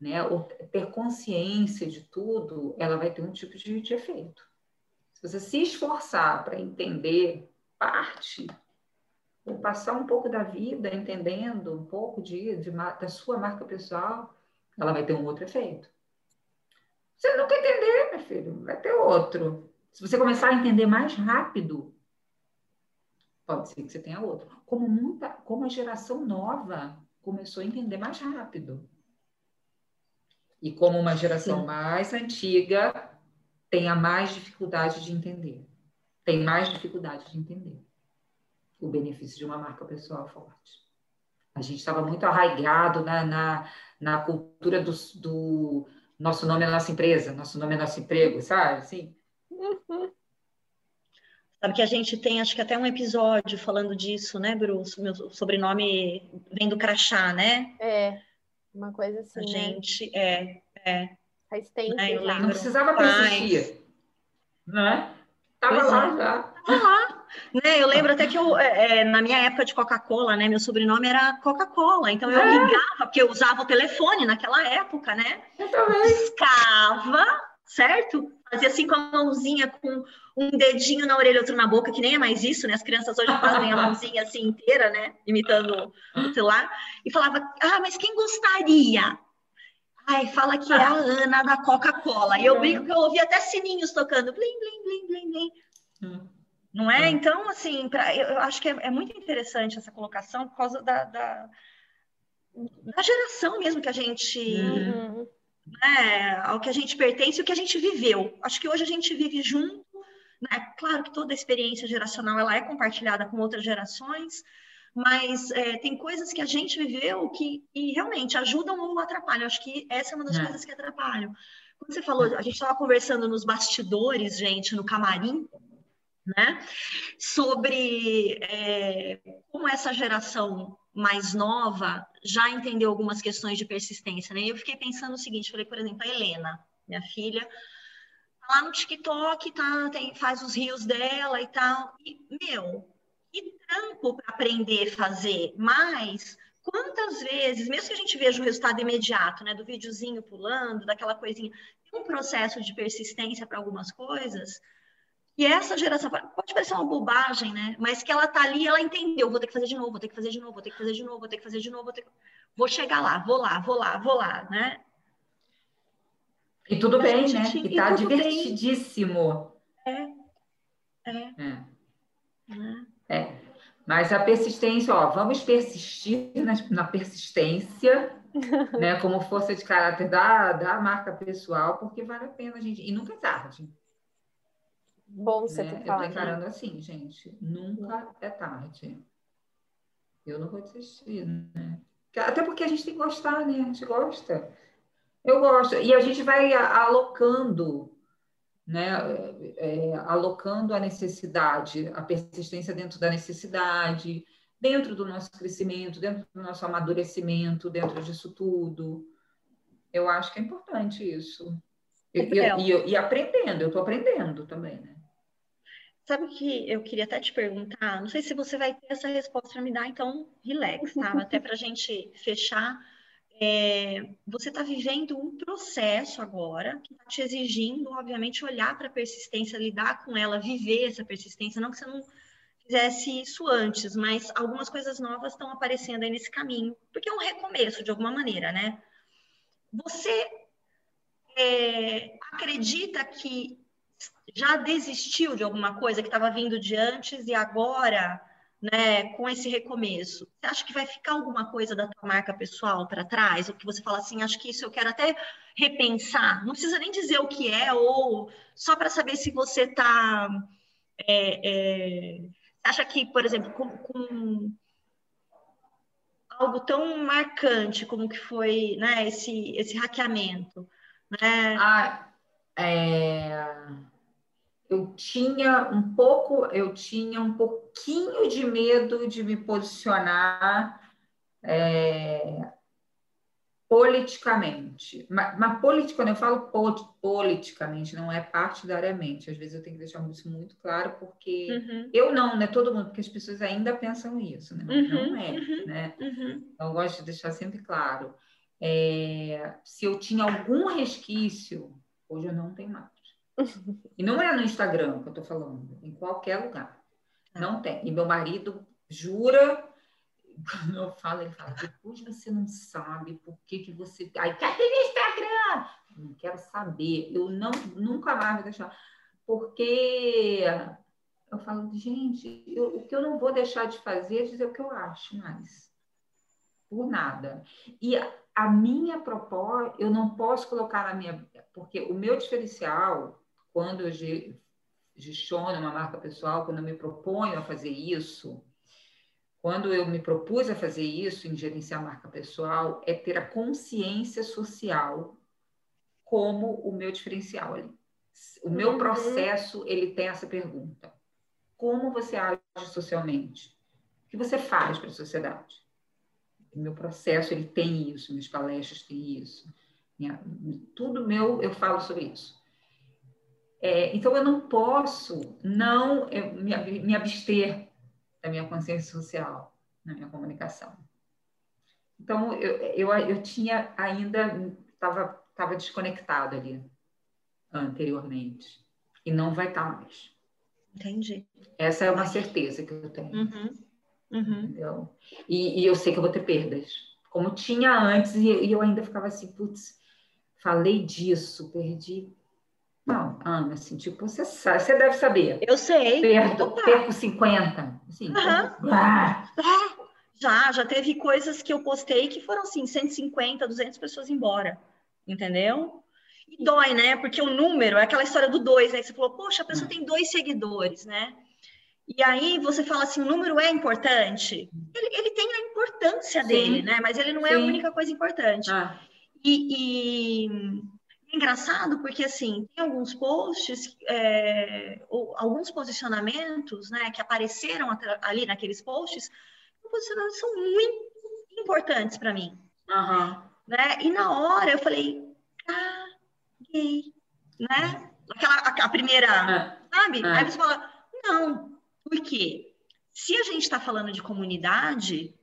né? ou ter consciência de tudo, ela vai ter um tipo de, de efeito. Se você se esforçar para entender parte ou passar um pouco da vida entendendo um pouco de, de, da sua marca pessoal, ela vai ter um outro efeito. Você nunca entender, meu filho, vai ter outro. Se você começar a entender mais rápido, pode ser que você tenha outro. Como muita, como a geração nova começou a entender mais rápido. E como uma geração Sim. mais antiga tenha mais dificuldade de entender. Tem mais dificuldade de entender o benefício de uma marca pessoal forte. A gente estava muito arraigado na, na, na cultura do, do, nosso nome é nossa empresa, nosso nome é nosso emprego, sabe? Assim. Uhum. Sabe que a gente tem, acho que até um episódio falando disso, né, Bruce? Meu sobrenome vem do crachá, né? É, uma coisa assim. A né? gente, é, é. Faz tempo. Né. Não precisava persistir. Né? Tava pois lá é. já. Tava lá. Né, eu lembro até que eu, é, é, na minha época de Coca-Cola, né, meu sobrenome era Coca-Cola, então eu é. ligava, porque eu usava o telefone naquela época, né? Eu também. Piscava, certo? Fazia assim com a mãozinha, com um dedinho na orelha, outro na boca, que nem é mais isso, né? As crianças hoje fazem a mãozinha assim inteira, né? Imitando o celular. E falava, ah, mas quem gostaria? Ai, fala que é a Ana da Coca-Cola. E eu brinco que eu ouvi até sininhos tocando, blim, blim, blim, blim, blim. Hum. Não é? Hum. Então, assim, pra, eu acho que é, é, muito interessante essa colocação por causa da, da, da geração mesmo que a gente. Uhum. Né, ao que a gente pertence e o que a gente viveu. Acho que hoje a gente vive junto. Né? Claro que toda a experiência geracional ela é compartilhada com outras gerações, mas é, tem coisas que a gente viveu que, que realmente ajudam ou atrapalham. Acho que essa é uma das é. coisas que atrapalham. Quando você falou, a gente estava conversando nos bastidores, gente, no camarim, né? Sobre é, como essa geração mais nova já entendeu algumas questões de persistência, né? Eu fiquei pensando o seguinte, falei, por exemplo, a Helena, minha filha, tá lá no TikTok, tá, tem, faz os rios dela e tal, e, meu, que trampo para aprender a fazer, mas quantas vezes, mesmo que a gente veja o resultado imediato, né, do videozinho pulando, daquela coisinha, tem um processo de persistência para algumas coisas, e essa geração, pode parecer uma bobagem, né? Mas que ela tá ali, ela entendeu, vou ter que fazer de novo, vou ter que fazer de novo, vou ter que fazer de novo, vou ter que fazer de novo, vou, ter que... vou chegar lá, vou lá, vou lá, vou lá, né? E tudo bem, né? E tá divertidíssimo. É. É. É. é. Mas a persistência, ó, vamos persistir na, na persistência, né? Como força de caráter da, da marca pessoal, porque vale a pena, gente. E nunca é tarde. Bom você né? ter falado. Eu tô encarando assim, gente. Nunca é tarde. Eu não vou desistir, né? Até porque a gente tem que gostar, né? A gente gosta. Eu gosto. E a gente vai alocando, né? É, alocando a necessidade, a persistência dentro da necessidade, dentro do nosso crescimento, dentro do nosso amadurecimento, dentro disso tudo. Eu acho que é importante isso. E, e, e, e aprendendo, eu estou aprendendo também, né? Sabe o que eu queria até te perguntar? Não sei se você vai ter essa resposta para me dar, então relax, tá? Até para a gente fechar. É, você está vivendo um processo agora que está te exigindo, obviamente, olhar para a persistência, lidar com ela, viver essa persistência. Não que você não fizesse isso antes, mas algumas coisas novas estão aparecendo aí nesse caminho, porque é um recomeço de alguma maneira, né? Você é, acredita que já desistiu de alguma coisa que estava vindo de antes e agora, né, com esse recomeço, você acha que vai ficar alguma coisa da tua marca pessoal para trás? Ou que você fala assim, acho que isso eu quero até repensar. Não precisa nem dizer o que é, ou só para saber se você está. É, é, acha que, por exemplo, com, com algo tão marcante como que foi né, esse, esse hackeamento. Né? Ah, é eu tinha um pouco, eu tinha um pouquinho de medo de me posicionar é, politicamente. Mas, mas política, quando eu falo politicamente, não é partidariamente. Às vezes eu tenho que deixar isso muito claro, porque uhum. eu não, né? Todo mundo, porque as pessoas ainda pensam isso, né? Mas uhum, não é, uhum, né? Uhum. Então, eu gosto de deixar sempre claro. É, se eu tinha algum resquício, hoje eu não tenho mais. E não é no Instagram que eu tô falando, em qualquer lugar. É. Não tem. E meu marido jura, quando eu falo, ele fala, depois você não sabe por que, que você. Ai, cadê no Instagram? Não quero saber. Eu não, nunca mais vou deixar. Porque eu falo, gente, eu, o que eu não vou deixar de fazer é dizer o que eu acho mais. Por nada. E a, minha proposta, eu não posso colocar na minha. Porque o meu diferencial quando eu gestiono uma marca pessoal, quando eu me proponho a fazer isso, quando eu me propus a fazer isso, em gerenciar a marca pessoal, é ter a consciência social como o meu diferencial ali. O meu uhum. processo, ele tem essa pergunta. Como você age socialmente? O que você faz para a sociedade? Meu processo, ele tem isso, minhas palestras têm isso. Minha, tudo meu, eu falo sobre isso. É, então, eu não posso não eu, me, me abster da minha consciência social na minha comunicação. Então, eu, eu, eu tinha ainda, estava tava desconectado ali anteriormente. E não vai estar tá mais. Entendi. Essa é uma certeza que eu tenho. Uhum. Uhum. E, e, eu sei que eu vou ter perdas. Como tinha antes, e, e eu ainda ficava assim, putz, falei disso, perdi. Não, Ana, assim, tipo, você sabe, você deve saber. Eu sei. Perdo, perco 50. Assim, uhum. ah. Já, já teve coisas que eu postei que foram assim, 150, 200 pessoas embora. Entendeu? E dói, né? Porque o número é aquela história do dois, né? Você falou, poxa, a pessoa hum. tem dois seguidores, né? E aí você fala assim, o número é importante? Ele, ele tem a importância Sim. dele, né? Mas ele não é Sim. a única coisa importante. Ah. E, e, é engraçado porque, assim, tem alguns posts, é, ou alguns posicionamentos, né, que apareceram ali naqueles posts, posicionamentos são muito importantes para mim. Uhum. Né? E na hora eu falei, caguei, né? Aquela, a, a primeira, é. sabe? É. Aí você fala, não, por quê? Se a gente está falando de comunidade,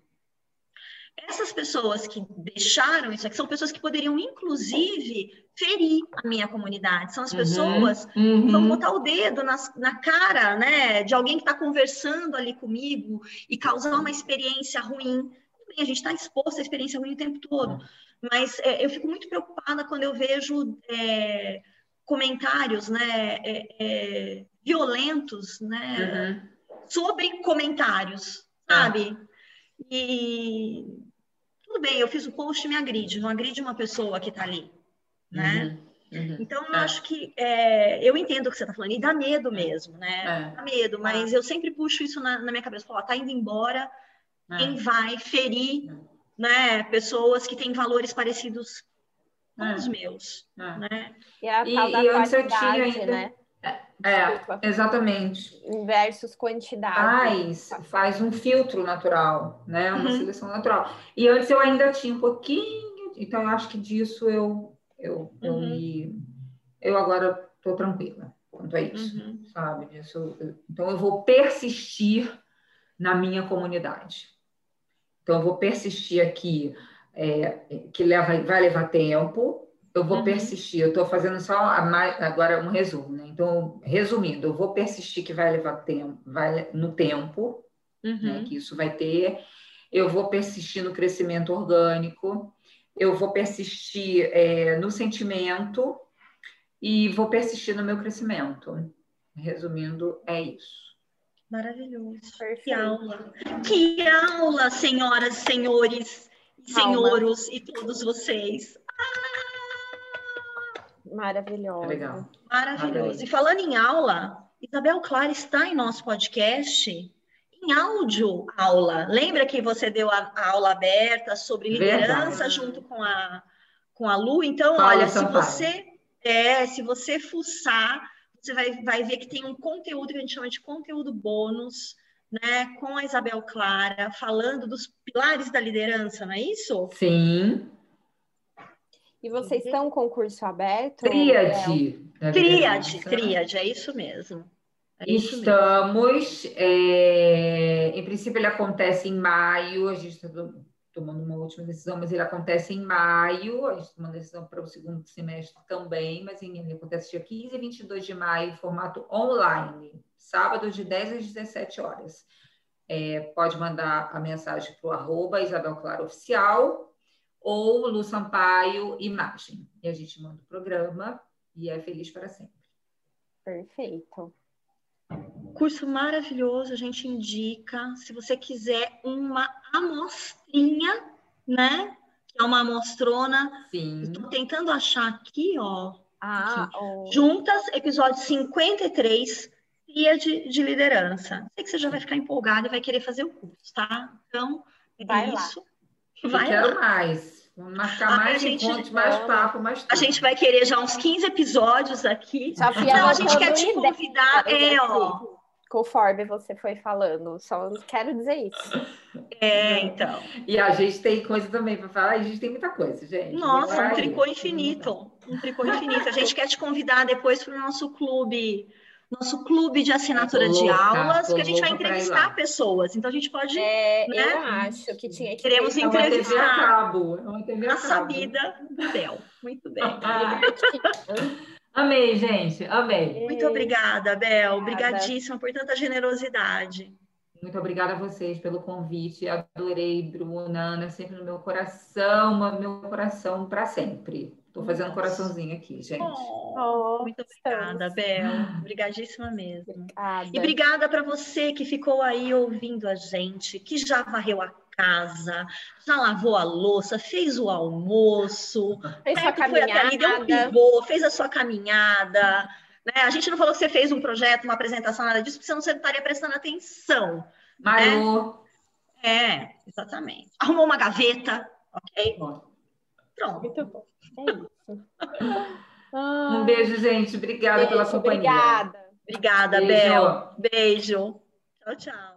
essas pessoas que deixaram isso aqui são pessoas que poderiam, inclusive, ferir a minha comunidade. São as uhum, pessoas uhum. que vão botar o dedo na, na cara né, de alguém que está conversando ali comigo e causar uma experiência ruim. a gente está exposto à experiência ruim o tempo todo. Mas é, eu fico muito preocupada quando eu vejo é, comentários né, é, é violentos né, uhum. Sobre comentários, sabe? E tudo bem, eu fiz o post me agride, não agride uma pessoa que está ali, né? Uhum, uhum. Então, eu é. acho que é, eu entendo o que você está falando, e dá medo mesmo, né? É. Dá medo, mas eu sempre puxo isso na, na minha cabeça, falar, tá indo embora, é. quem vai ferir né, pessoas que têm valores parecidos com é. os meus. É. Né? E a tal e, da e qualidade, ainda... né? É, exatamente. Versus quantidade. Faz, faz um filtro natural, né? Uma uhum. seleção natural. E antes eu ainda tinha um pouquinho, então eu acho que disso eu, eu, uhum. eu, me, eu agora estou tranquila quanto a isso, uhum. sabe? Disso, então eu vou persistir na minha comunidade. Então, eu vou persistir aqui, é, que leva, vai levar tempo, eu vou uhum. persistir, eu estou fazendo só mais, agora um resumo, né? Então, resumindo, eu vou persistir que vai levar tempo, vai no tempo, né? uhum. né? que isso vai ter, eu vou persistir no crescimento orgânico, eu vou persistir é, no sentimento e vou persistir no meu crescimento. Resumindo, é isso. Maravilhoso. Perfeito. Que aula. Que aula, senhoras, senhores, senhoros e todos vocês. Maravilhoso. Legal. Maravilhoso. E falando em aula, Isabel Clara está em nosso podcast em áudio aula. Lembra que você deu a, a aula aberta sobre liderança Verdade. junto com a, com a Lu? Então, Fala, olha, se você é, se você fuçar você vai, vai ver que tem um conteúdo que a gente chama de conteúdo bônus, né, com a Isabel Clara, falando dos pilares da liderança, não é isso? Sim. E vocês estão com concurso aberto? Tríade. Tríade, tríade, é isso mesmo. É isso Estamos, mesmo. É, em princípio ele acontece em maio, a gente está tomando uma última decisão, mas ele acontece em maio, a gente tomou uma decisão para o segundo semestre também, mas ele acontece dia 15 e 22 de maio, formato online, sábado de 10 às 17 horas. É, pode mandar a mensagem para o arroba Isabel Claro Oficial ou Lu Sampaio Imagem. E a gente manda o programa e é feliz para sempre. Perfeito. Curso maravilhoso, a gente indica. Se você quiser uma amostrinha, né? Que é uma amostrona. Sim. Estou tentando achar aqui, ó. Ah, aqui. Oh. Juntas, episódio 53, tríade de liderança. Sei que você já vai ficar empolgado e vai querer fazer o curso, tá? Então, é vai isso. Lá. Vai Eu quero lá. mais. Vamos marcar Ah, mais a gente- encontros, mais papo, mais tudo. A gente vai querer já uns 15 episódios aqui. Já fui Não, a gente quer te convidar. É, ó. Conforme você foi falando, só quero dizer isso. É, então. E a gente tem coisa também para falar. A gente tem muita coisa, gente. Nossa, um tricô infinito. Um tricô infinito. A gente quer te convidar depois para o nosso clube, nosso clube de assinatura Tô de louca, aulas, que a gente vai louca entrevistar pessoas. Então a gente pode, É, Né? Eu acho que tinha que Queremos É TV a entrevistar. cabo. É a cabo. sabida do Bel. Muito bem. Ah, amei, gente. Amei. Muito obrigada, Bel. Obrigadíssima por tanta generosidade. Muito obrigada a vocês pelo convite. Adorei, Bruna, Ana, sempre no meu coração, no meu coração para sempre. Estou fazendo Nossa. coraçãozinho aqui, gente. Oh, muito obrigada, Bel. Obrigadíssima mesmo. Obrigada. E obrigada para você que ficou aí ouvindo a gente, que já varreu a casa, já lavou a louça, fez o almoço, Fez sua né, foi até ali, deu um pivô, fez a sua caminhada. Né? A gente não falou que você fez um projeto, uma apresentação, nada disso, porque senão você não estaria prestando atenção. Marô. É, exatamente. Arrumou uma gaveta, ok? Pronto. Muito bom. É isso. Um beijo, gente. Obrigada pela Beijo, companhia. Obrigada. Obrigada, Beijo. Bel. Beijo. Tchau, tchau.